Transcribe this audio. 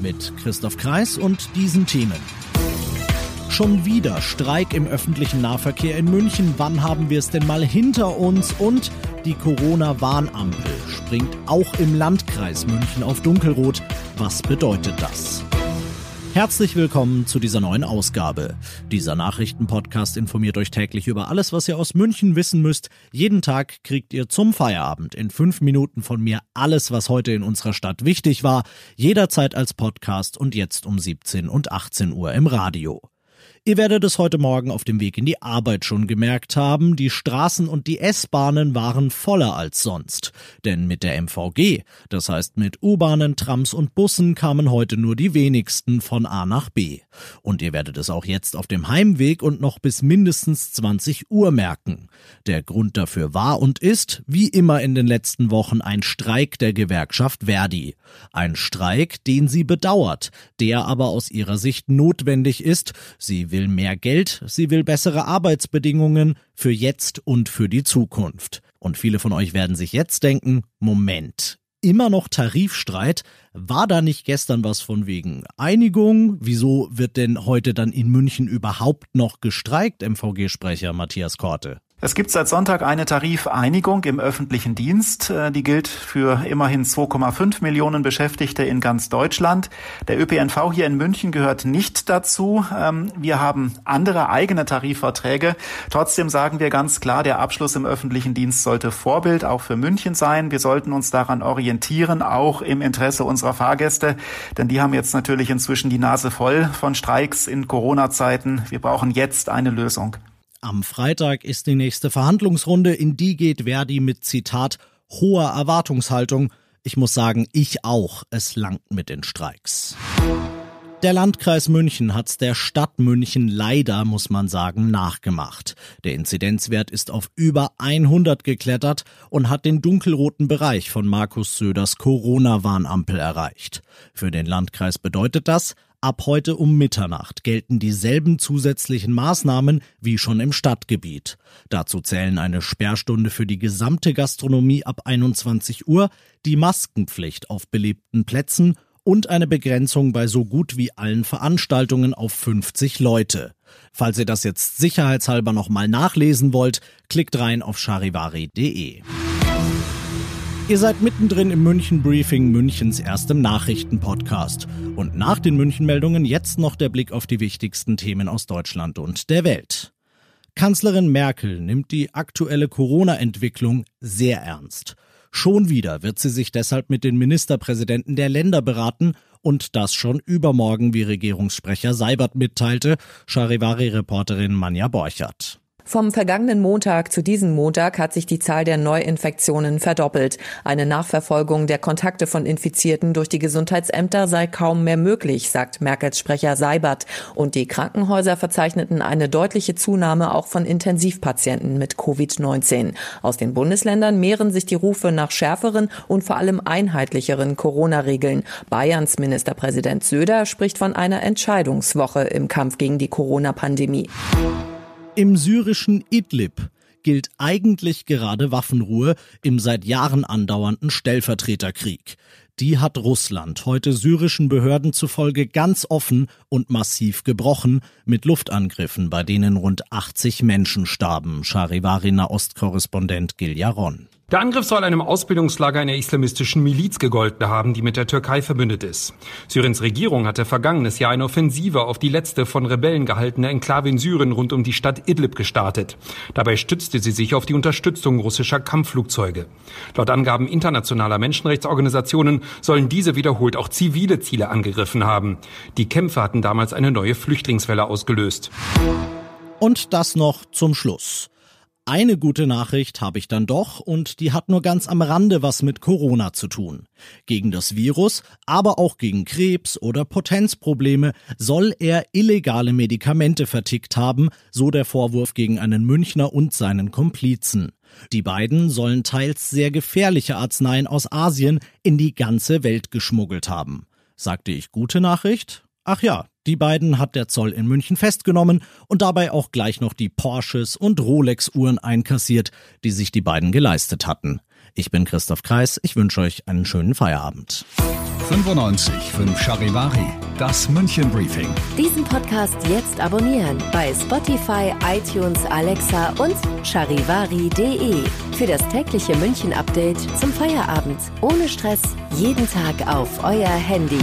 Mit Christoph Kreis und diesen Themen. Schon wieder Streik im öffentlichen Nahverkehr in München. Wann haben wir es denn mal hinter uns? Und die Corona-Warnampel springt auch im Landkreis München auf Dunkelrot. Was bedeutet das? Herzlich willkommen zu dieser neuen Ausgabe. Dieser Nachrichtenpodcast informiert euch täglich über alles, was ihr aus München wissen müsst. Jeden Tag kriegt ihr zum Feierabend in fünf Minuten von mir alles, was heute in unserer Stadt wichtig war. Jederzeit als Podcast und jetzt um 17 und 18 Uhr im Radio. Ihr werdet es heute Morgen auf dem Weg in die Arbeit schon gemerkt haben, die Straßen und die S-Bahnen waren voller als sonst. Denn mit der MVG, das heißt mit U-Bahnen, Trams und Bussen, kamen heute nur die wenigsten von A nach B. Und ihr werdet es auch jetzt auf dem Heimweg und noch bis mindestens 20 Uhr merken. Der Grund dafür war und ist, wie immer in den letzten Wochen, ein Streik der Gewerkschaft Verdi. Ein Streik, den sie bedauert, der aber aus ihrer Sicht notwendig ist. Sie will mehr Geld, sie will bessere Arbeitsbedingungen für jetzt und für die Zukunft. Und viele von euch werden sich jetzt denken, Moment, immer noch Tarifstreit? War da nicht gestern was von wegen Einigung? Wieso wird denn heute dann in München überhaupt noch gestreikt, MVG-Sprecher Matthias Korte? Es gibt seit Sonntag eine Tarifeinigung im öffentlichen Dienst. Äh, die gilt für immerhin 2,5 Millionen Beschäftigte in ganz Deutschland. Der ÖPNV hier in München gehört nicht dazu. Ähm, wir haben andere eigene Tarifverträge. Trotzdem sagen wir ganz klar, der Abschluss im öffentlichen Dienst sollte Vorbild auch für München sein. Wir sollten uns daran orientieren, auch im Interesse unserer Fahrgäste. Denn die haben jetzt natürlich inzwischen die Nase voll von Streiks in Corona-Zeiten. Wir brauchen jetzt eine Lösung. Am Freitag ist die nächste Verhandlungsrunde, in die geht Verdi mit Zitat hoher Erwartungshaltung. Ich muss sagen, ich auch. Es langt mit den Streiks. Der Landkreis München hat's der Stadt München leider, muss man sagen, nachgemacht. Der Inzidenzwert ist auf über 100 geklettert und hat den dunkelroten Bereich von Markus Söders Corona-Warnampel erreicht. Für den Landkreis bedeutet das, Ab heute um Mitternacht gelten dieselben zusätzlichen Maßnahmen wie schon im Stadtgebiet. Dazu zählen eine Sperrstunde für die gesamte Gastronomie ab 21 Uhr, die Maskenpflicht auf belebten Plätzen und eine Begrenzung bei so gut wie allen Veranstaltungen auf 50 Leute. Falls ihr das jetzt sicherheitshalber nochmal nachlesen wollt, klickt rein auf charivari.de. Ihr seid mittendrin im München Briefing, Münchens erstem Nachrichtenpodcast. Und nach den München-Meldungen jetzt noch der Blick auf die wichtigsten Themen aus Deutschland und der Welt. Kanzlerin Merkel nimmt die aktuelle Corona-Entwicklung sehr ernst. Schon wieder wird sie sich deshalb mit den Ministerpräsidenten der Länder beraten und das schon übermorgen, wie Regierungssprecher Seibert mitteilte, Charivari-Reporterin Manja Borchert. Vom vergangenen Montag zu diesem Montag hat sich die Zahl der Neuinfektionen verdoppelt. Eine Nachverfolgung der Kontakte von Infizierten durch die Gesundheitsämter sei kaum mehr möglich, sagt Merkels Sprecher Seibert. Und die Krankenhäuser verzeichneten eine deutliche Zunahme auch von Intensivpatienten mit Covid-19. Aus den Bundesländern mehren sich die Rufe nach schärferen und vor allem einheitlicheren Corona-Regeln. Bayerns Ministerpräsident Söder spricht von einer Entscheidungswoche im Kampf gegen die Corona-Pandemie. Im syrischen Idlib gilt eigentlich gerade Waffenruhe im seit Jahren andauernden Stellvertreterkrieg. Die hat Russland heute syrischen Behörden zufolge ganz offen und massiv gebrochen mit Luftangriffen, bei denen rund 80 Menschen starben, Charivari Ostkorrespondent Gil Yaron. Der Angriff soll einem Ausbildungslager einer islamistischen Miliz gegolten haben, die mit der Türkei verbündet ist. Syriens Regierung hatte vergangenes Jahr eine Offensive auf die letzte von Rebellen gehaltene Enklave in Syrien rund um die Stadt Idlib gestartet. Dabei stützte sie sich auf die Unterstützung russischer Kampfflugzeuge. Laut Angaben internationaler Menschenrechtsorganisationen sollen diese wiederholt auch zivile Ziele angegriffen haben. Die Kämpfe hatten damals eine neue Flüchtlingswelle ausgelöst. Und das noch zum Schluss. Eine gute Nachricht habe ich dann doch und die hat nur ganz am Rande was mit Corona zu tun. Gegen das Virus, aber auch gegen Krebs oder Potenzprobleme soll er illegale Medikamente vertickt haben, so der Vorwurf gegen einen Münchner und seinen Komplizen. Die beiden sollen teils sehr gefährliche Arzneien aus Asien in die ganze Welt geschmuggelt haben. Sagte ich gute Nachricht? Ach ja, die beiden hat der Zoll in München festgenommen und dabei auch gleich noch die Porsches und Rolex-Uhren einkassiert, die sich die beiden geleistet hatten. Ich bin Christoph Kreis, ich wünsche euch einen schönen Feierabend. 95 5 Charivari, das München Briefing. Diesen Podcast jetzt abonnieren bei Spotify, iTunes, Alexa und charivari.de. Für das tägliche München Update zum Feierabend. Ohne Stress, jeden Tag auf euer Handy.